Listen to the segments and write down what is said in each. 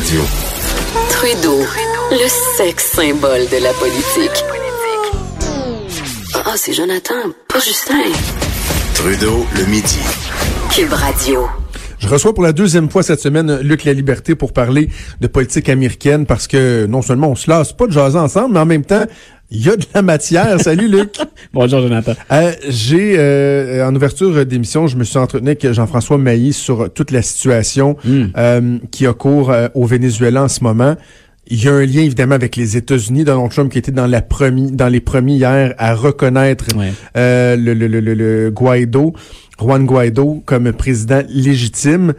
Radio. Trudeau, le sexe symbole de la politique. Ah, c'est Jonathan, pas Justin. Trudeau, le midi. Cube Radio. Je reçois pour la deuxième fois cette semaine Luc La Liberté pour parler de politique américaine parce que non seulement on se lasse pas de jaser ensemble, mais en même temps, il y a de la matière. Salut Luc. Bonjour Jonathan. Euh, J'ai euh, en ouverture d'émission, je me suis entretenu avec Jean-François Mailly sur toute la situation Mm. euh, qui a cours euh, au Venezuela en ce moment. Il y a un lien évidemment avec les États-Unis. Donald Trump qui était dans la premi- dans les premiers hier à reconnaître Ouais. euh, le, le, le- le Guaido, Juan Guaido comme président légitime.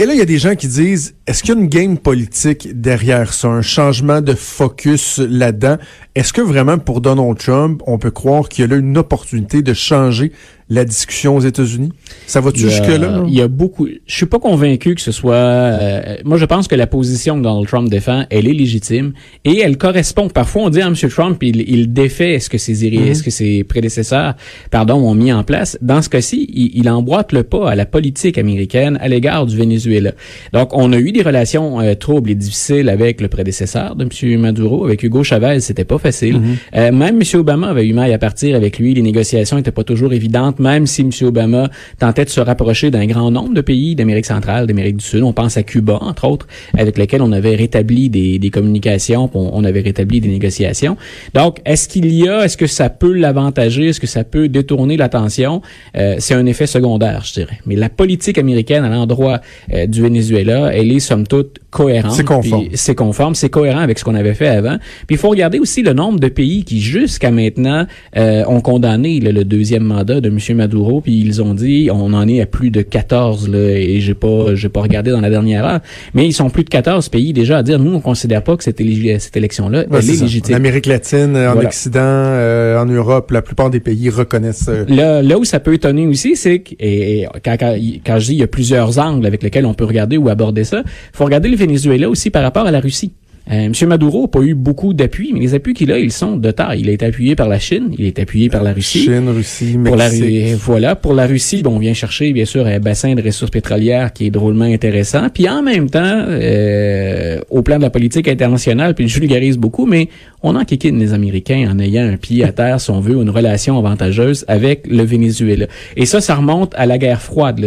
Et là, il y a des gens qui disent, est-ce qu'il y a une game politique derrière ça, un changement de focus là-dedans? Est-ce que vraiment pour Donald Trump, on peut croire qu'il y a là une opportunité de changer la discussion aux États-Unis? Ça va-tu jusque-là? Il y a beaucoup. Je suis pas convaincu que ce soit. euh, moi, je pense que la position que Donald Trump défend, elle est légitime et elle correspond. Parfois, on dit à M. Trump, il, il défait ce que ses Mhm. ce que ses prédécesseurs, pardon, ont mis en place. Dans ce cas-ci, il, il emboîte le pas à la politique américaine à l'égard du Venezuela. Donc, on a eu des relations euh, troubles et difficiles avec le prédécesseur de M. Maduro, avec Hugo Chavez, c'était pas facile. Mhm. Euh, même M. Obama avait eu mal à partir avec lui. Les négociations étaient pas toujours évidentes, même si M. Obama tentait de se rapprocher d'un grand nombre de pays d'Amérique centrale, d'Amérique du Sud. On pense à Cuba, entre autres, avec lesquels on avait rétabli des, des communications, on, on avait rétabli des négociations. Donc, est-ce qu'il y a, est-ce que ça peut l'avantager, est-ce que ça peut détourner l'attention? Euh, c'est un effet secondaire, je dirais. Mais la politique américaine à l'endroit euh, du Venezuela, elle est somme toute cohérente. C'est conforme. C'est conforme, c'est cohérent avec ce qu'on avait fait avant. Puis il faut regarder aussi le nombre de pays qui jusqu'à maintenant euh, ont condamné là, le deuxième mandat de M. Maduro, puis ils ont dit on en est à plus de 14 là, et j'ai pas j'ai pas regardé dans la dernière heure, mais ils sont plus de 14 pays déjà à dire nous on considère pas que cette, éli- cette élection là Ouais, elle c'est est ça. En légitime. Amérique latine, en Voilà. Occident, euh, en Europe, la plupart des pays reconnaissent euh, Là, là où ça peut étonner aussi, c'est que, et, et quand, quand, quand je dis il y a plusieurs angles avec lesquels on peut regarder ou aborder ça, faut regarder le Venezuela aussi par rapport à la Russie. Euh, M. Maduro n'a pas eu beaucoup d'appui, mais les appuis qu'il a, ils sont de taille. Il a été appuyé par la Chine, il est appuyé par la Russie. Chine, Russie, Pour la, voilà, pour la Russie, bon, on vient chercher bien sûr un bassin de ressources pétrolières qui est drôlement intéressant. Puis en même temps, euh, au plan de la politique internationale, puis je vulgarise beaucoup, mais on enquiquine les Américains en ayant un pied à terre, si on veut, une relation avantageuse avec le Venezuela. Et ça, ça remonte à la guerre froide,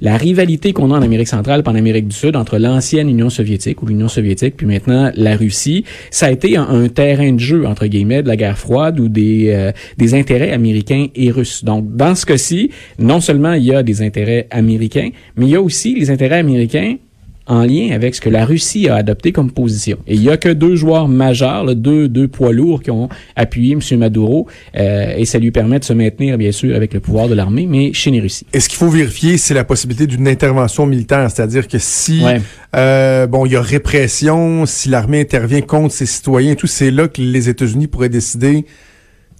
la rivalité qu'on a en Amérique centrale en Amérique du Sud entre l'ancienne Union soviétique ou l'Union soviétique, puis maintenant la Russie. Ça a été un, un terrain de jeu, entre guillemets, de la guerre froide ou des, euh, des intérêts américains et russes. Donc, dans ce cas-ci, non seulement il y a des intérêts américains, mais il y a aussi les intérêts américains en lien avec ce que la Russie a adopté comme position. Et il y a que deux joueurs majeurs, là, deux, deux poids lourds qui ont appuyé M. Maduro, euh, et ça lui permet de se maintenir, bien sûr, avec le pouvoir de l'armée, mais chez les Russes. Et ce qu'il faut vérifier, c'est la possibilité d'une intervention militaire, c'est-à-dire que si Ouais. euh, bon, il y a répression, si l'armée intervient contre ses citoyens, tout, c'est là que les États-Unis pourraient décider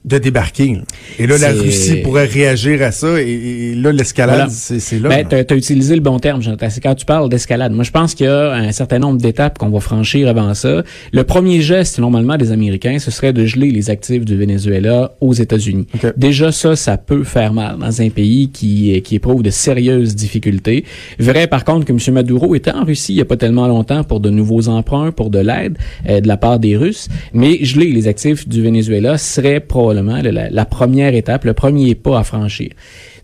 de débarquer. Et là, la Russie pourrait réagir à ça, et, et là, l'escalade, Voilà. c'est là. Ben, t'as as utilisé le bon terme, Jonathan. C'est quand tu parles d'escalade. Moi, je pense qu'il y a un certain nombre d'étapes qu'on va franchir avant ça. Le premier geste, normalement, des Américains, ce serait de geler les actifs du Venezuela aux États-Unis. Déjà, ça, ça peut faire mal dans un pays qui, qui éprouve de sérieuses difficultés. Vrai, par contre, que M. Maduro était en Russie il n'y a pas tellement longtemps pour de nouveaux emprunts, pour de l'aide euh, de la part des Russes. Mais geler les actifs du Venezuela serait probablement la, première étape, le premier pas à franchir.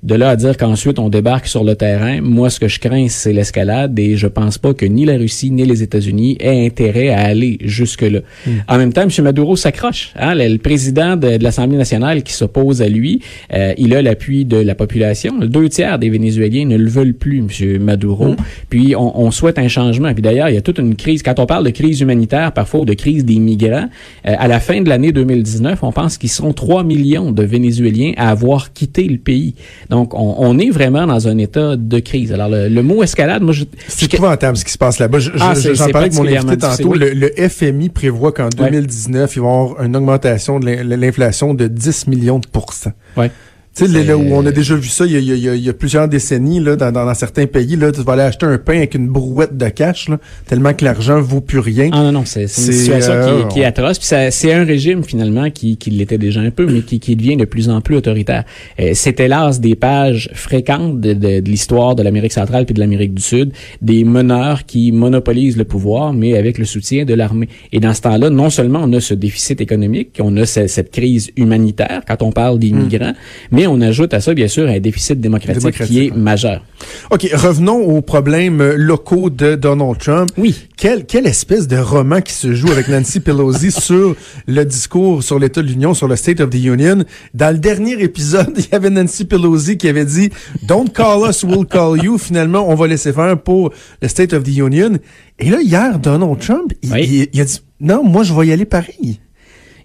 De là à dire qu'ensuite on débarque sur le terrain, moi ce que je crains c'est l'escalade et je pense pas que ni la Russie ni les États-Unis aient intérêt à aller jusque là. En même temps, M. Maduro s'accroche. Hein? Le, le président de, de l'Assemblée nationale qui s'oppose à lui, euh, il a l'appui de la population. Deux tiers des Vénézuéliens ne le veulent plus, M. Maduro. Puis on, on souhaite un changement. Puis d'ailleurs, il y a toute une crise. Quand on parle de crise humanitaire, parfois ou de crise des migrants, euh, à la fin de l'année 2019, on pense qu'ils seront 3 millions de Vénézuéliens à avoir quitté le pays. Donc, on, on est vraiment dans un état de crise. Alors, le, le mot escalade, moi, je... C'est épouvantable ce qui se passe là-bas. Je- Ah, je- parlais avec mon invité tantôt. Le, le FMI prévoit qu'en Ouais. 2019, il va y avoir une augmentation de l'in- l'inflation de 10 millions de pourcents. Ouais. Tu sais, là où on a déjà vu ça il y a, il y a, il y a plusieurs décennies, là, dans, dans, certains pays, là, tu vas aller acheter un pain avec une brouette de cash, là, tellement que l'argent vaut plus rien. Ah non, non, c'est une situation euh, qui, est, qui, est atroce. Puis c'est un régime, finalement, qui, qui l'était déjà un peu, mais qui, qui devient de plus en plus autoritaire. Euh, c'est hélas des pages fréquentes de, de, de l'histoire de l'Amérique centrale puis de l'Amérique du Sud, des meneurs qui monopolisent le pouvoir, mais avec le soutien de l'armée. Et dans ce temps-là, non seulement on a ce déficit économique, on a cette, cette crise humanitaire quand on parle des migrants, mais on ajoute à ça, bien sûr, un déficit démocratique, démocratique qui est majeur. OK, revenons aux problèmes locaux de Donald Trump. Oui. Quelle, quelle espèce de roman qui se joue avec Nancy Pelosi sur le discours sur l'État de l'Union, sur le State of the Union? Dans le dernier épisode, il y avait Nancy Pelosi qui avait dit « Don't call us, we'll call you ». Finalement, on va laisser faire pour le State of the Union. Et là, hier, Donald Trump, il, il, il a dit « Non, moi, je vais y aller pareil ».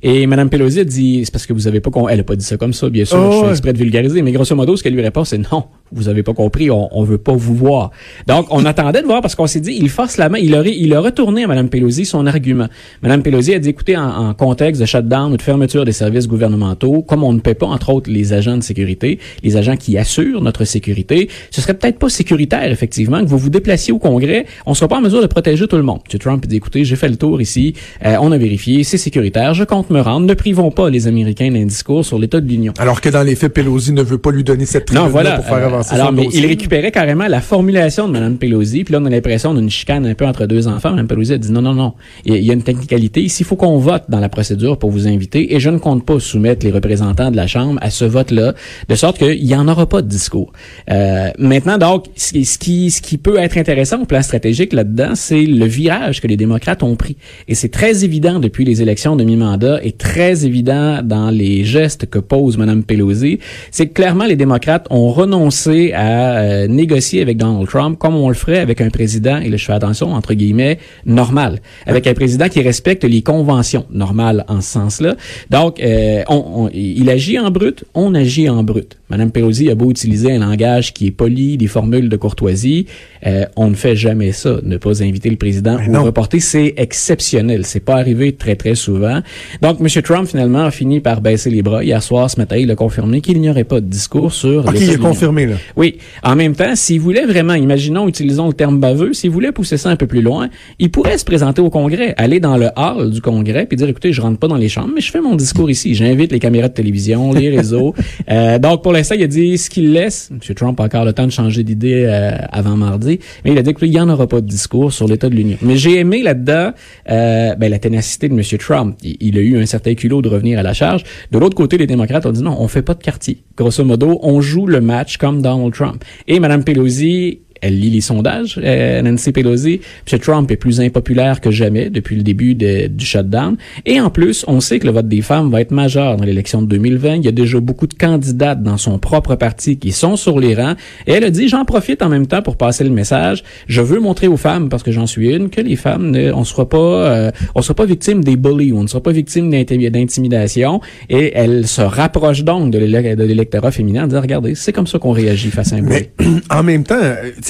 Et Mme Pelosi a dit, c'est parce que vous avez pas, elle a pas dit ça comme ça, bien sûr, oh, je suis exprès de vulgariser, mais grosso modo, ce qu'elle lui répond, c'est non, vous avez pas compris, on, on veut pas vous voir. Donc, on attendait de voir parce qu'on s'est dit, il force la main, il aurait, il a retourné à Mme Pelosi son argument. Mme Pelosi a dit, écoutez, en, en, contexte de shutdown ou de fermeture des services gouvernementaux, comme on ne paie pas, entre autres, les agents de sécurité, les agents qui assurent notre sécurité, ce serait peut-être pas sécuritaire, effectivement, que vous vous déplaciez au Congrès, on sera pas en mesure de protéger tout le monde. M. Trump dit, écoutez, j'ai fait le tour ici, euh, on a vérifié, c'est sécuritaire, je compte me rendre, ne privons pas les Américains d'un discours sur l'état de l'Union. Alors que dans les faits, Pelosi ne veut pas lui donner cette tribune voilà, pour faire euh, avancer alors, mais il récupérait carrément la formulation de Mme Pelosi, puis là, on a l'impression d'une chicane un peu entre deux enfants. Mme Pelosi a dit non, non, non, il y a une technicalité. Ici, il faut qu'on vote dans la procédure pour vous inviter, et je ne compte pas soumettre les représentants de la Chambre à ce vote-là, de sorte qu'il n'y en aura pas de discours. Euh, maintenant, donc, ce qui, ce qui peut être intéressant au plan stratégique là-dedans, c'est le virage que les démocrates ont pris. Et c'est très évident depuis les élections de mi-mandat et très évident dans les gestes que pose Mme Pelosi, c'est que clairement les démocrates ont renoncé à euh, négocier avec Donald Trump comme on le ferait avec un président, et là je fais attention, entre guillemets, normal. Avec un président qui respecte les conventions normales en ce sens-là. Donc, euh, on, on, il agit en brut, on agit en brut. Mme Pelosi a beau utiliser un langage qui est poli, des formules de courtoisie, euh, on ne fait jamais ça. Ne pas inviter le président Mais ou non. reporter, c'est exceptionnel. C'est pas arrivé très, très souvent. Donc, M. Trump, finalement, a fini par baisser les bras. Hier soir, ce matin, il a confirmé qu'il n'y aurait pas de discours sur OK, l'état il a confirmé, là? Oui. En même temps, s'il voulait vraiment, imaginons, utilisons le terme baveux, s'il voulait pousser ça un peu plus loin, il pourrait se présenter au Congrès, aller dans le hall du Congrès, puis dire, écoutez, je rentre pas dans les chambres, mais je fais mon discours ici. J'invite les caméras de télévision, les réseaux. Euh, donc, pour l'instant, il a dit ce qu'il laisse. M. Trump a encore le temps de changer d'idée euh, avant mardi, mais il a dit qu'il n'y en aura pas de discours sur l'état de l'Union. Mais j'ai aimé là-dedans euh, ben, la ténacité de M. Trump. Il, il a eu un certain culot de revenir à la charge. De l'autre côté, les démocrates ont dit non, on fait pas de quartier. Grosso modo, on joue le match comme Donald Trump. Et Mme Pelosi elle lit les sondages, euh, Nancy Pelosi. M. Trump est plus impopulaire que jamais depuis le début de, du shutdown. Et en plus, on sait que le vote des femmes va être majeur dans l'élection de 2020. Il y a déjà beaucoup de candidates dans son propre parti qui sont sur les rangs. Et elle a dit, j'en profite en même temps pour passer le message. Je veux montrer aux femmes, parce que j'en suis une, que les femmes, ne, on sera pas, euh, on sera pas victime des bullies, on ne sera pas victime d'inti- d'intimidation. Et elle se rapproche donc de l'élec- de l'électorat féminin en disant, regardez, c'est comme ça qu'on réagit face à un bully. Mais en même temps,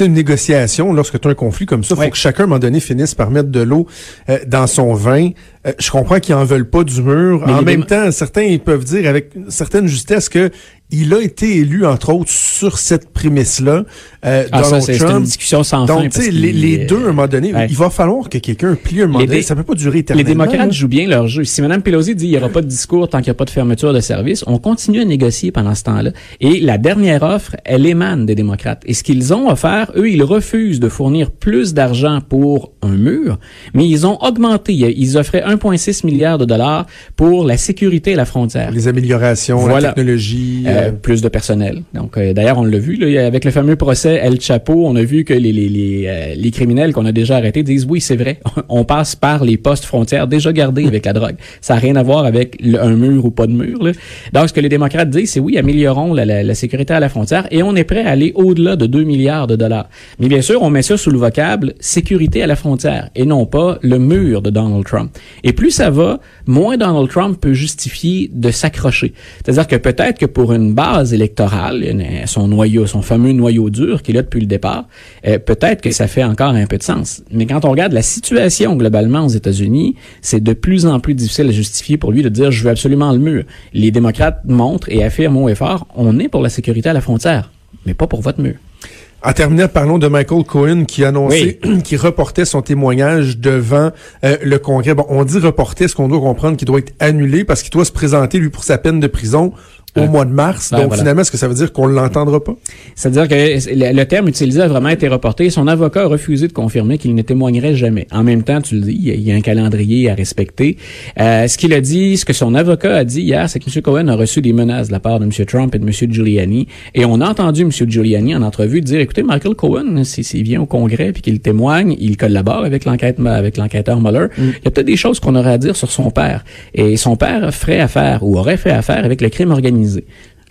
une négociation, lorsque tu as un conflit comme ça, il faut que chacun, à un moment donné, finisse par mettre de l'eau euh, dans son vin. Euh, je comprends qu'ils en veulent pas du mur. Mais en les même temps, certains ils peuvent dire avec certaine justesse que il a été élu, entre autres, sur cette prémisse-là, euh, Ah, ça, Donald c'est Trump. une discussion sans fin. Donc, tu parce sais, les, qu'il- les deux, à un moment donné, Ouais. il va falloir que quelqu'un plie un moment Les donné. Ça peut pas durer Les éternellement. démocrates là. jouent bien leur jeu. Si Mme Pelosi dit il n'y aura pas de discours tant qu'il n'y a pas de fermeture de service, on continue à négocier pendant ce temps-là. Et la dernière offre, elle émane des démocrates. Et ce qu'ils ont offert, eux, ils refusent de fournir plus d'argent pour un mur, mais ils ont augmenté. Ils offraient 1,6 milliard de dollars pour la sécurité à la frontière. Les améliorations, Voilà. la technologie. Euh, euh, plus de personnel. Donc, euh, d'ailleurs, on l'a vu là, avec le fameux procès El Chapo, on a vu que les les les, euh, les criminels qu'on a déjà arrêtés disent oui, c'est vrai, on passe par les postes frontières déjà gardés avec la drogue. Ça n'a rien à voir avec le- un mur ou pas de mur. Là. Donc, ce que les démocrates disent, c'est oui, améliorons la, la, la sécurité à la frontière et on est prêt à aller au-delà de 2 milliards de dollars. Mais bien sûr, on met ça sous le vocable sécurité à la frontière et non pas le mur de Donald Trump. Et plus ça va, moins Donald Trump peut justifier de s'accrocher. C'est-à-dire que peut-être que pour une base électorale, son noyau, son fameux noyau dur qu'il a depuis le départ, euh, peut-être que ça fait encore un peu de sens. Mais quand on regarde la situation globalement aux États-Unis, c'est de plus en plus difficile à justifier pour lui de dire je veux absolument le mur. Les démocrates montrent et affirment et fort, on est pour la sécurité à la frontière, mais pas pour votre mur. En terminant, parlons de Michael Cohen qui a annoncé qu'il reportait son témoignage devant euh, le Congrès. Bon, on dit reporter, ce qu'on doit comprendre qu'il doit être annulé parce qu'il doit se présenter, lui, pour sa peine de prison au mois de mars. Donc, finalement, est-ce que ça veut dire qu'on ne l'entendra pas? C'est-à-dire que le, terme utilisé a vraiment été reporté. Son avocat a refusé de confirmer qu'il ne témoignerait jamais. En même temps, tu le dis, il y a un calendrier à respecter. Euh, ce qu'il a dit, ce que son avocat a dit hier, c'est que M. Cohen a reçu des menaces de la part de M. Trump et de M. Giuliani. Et on a entendu M. Giuliani en entrevue dire, écoutez, Michael Cohen, s'il vient au Congrès puis qu'il témoigne, il collabore avec l'enquête avec l'enquêteur Mueller. Mm. Il y a peut-être des choses qu'on aurait à dire sur son père. Et son père ferait affaire ou aurait fait affaire avec le crime organisé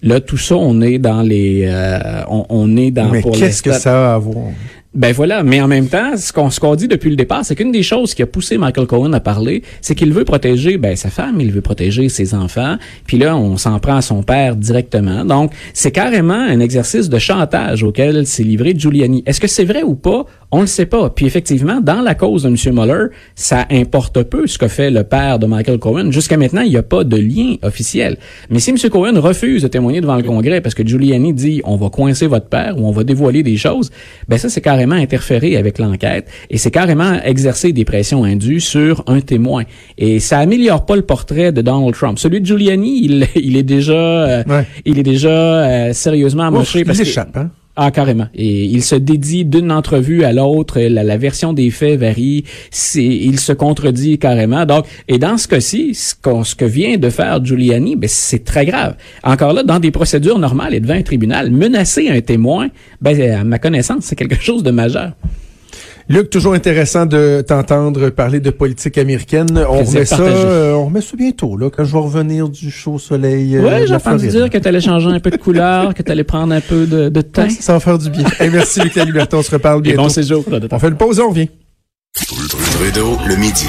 Là, tout ça, on est dans les, euh, on, est dans. Mais qu'est-ce que ça a à voir? Ben voilà, mais en même temps, ce qu'on qu'on dit depuis le départ, c'est qu'une des choses qui a poussé Michael Cohen à parler, c'est qu'il veut protéger ben sa femme, il veut protéger ses enfants, puis là on s'en prend à son père directement. Donc, c'est carrément un exercice de chantage auquel s'est livré Giuliani. Est-ce que c'est vrai ou pas? On le sait pas. Puis effectivement, dans la cause de M. Mueller, ça importe peu ce que fait le père de Michael Cohen. Jusqu'à maintenant, il n'y a pas de lien officiel. Mais si M. Cohen refuse de témoigner devant le Congrès parce que Giuliani dit on va coincer votre père ou on va dévoiler des choses, ben ça c'est carrément interférer avec l'enquête et c'est carrément exercer des pressions indues sur un témoin. Et ça améliore pas le portrait de Donald Trump. Celui de Giuliani, il, il est déjà, euh, il est déjà euh, sérieusement amoché. parce il échappe, hein? Ah, carrément. Et il se dédie d'une entrevue à l'autre. La, version des faits varie. Il se contredit carrément. Donc, et dans ce cas-ci, ce, ce, que vient de faire Giuliani, ben, c'est très grave. Encore là, dans des procédures normales et devant un tribunal, menacer un témoin, ben, à ma connaissance, c'est quelque chose de majeur. Luc, toujours intéressant de t'entendre parler de politique américaine. On remet, ça, euh, on remet ça bientôt, là, quand je vais revenir du chaud soleil. Euh, oui, j'ai entendu dire que tu allais changer un peu de couleur, que tu allais prendre un peu de, de teint. Ça, va faire du bien. merci, Luc Liberté. On se reparle bientôt. bon séjour. On fait une pause et on revient. Trudeau, le midi.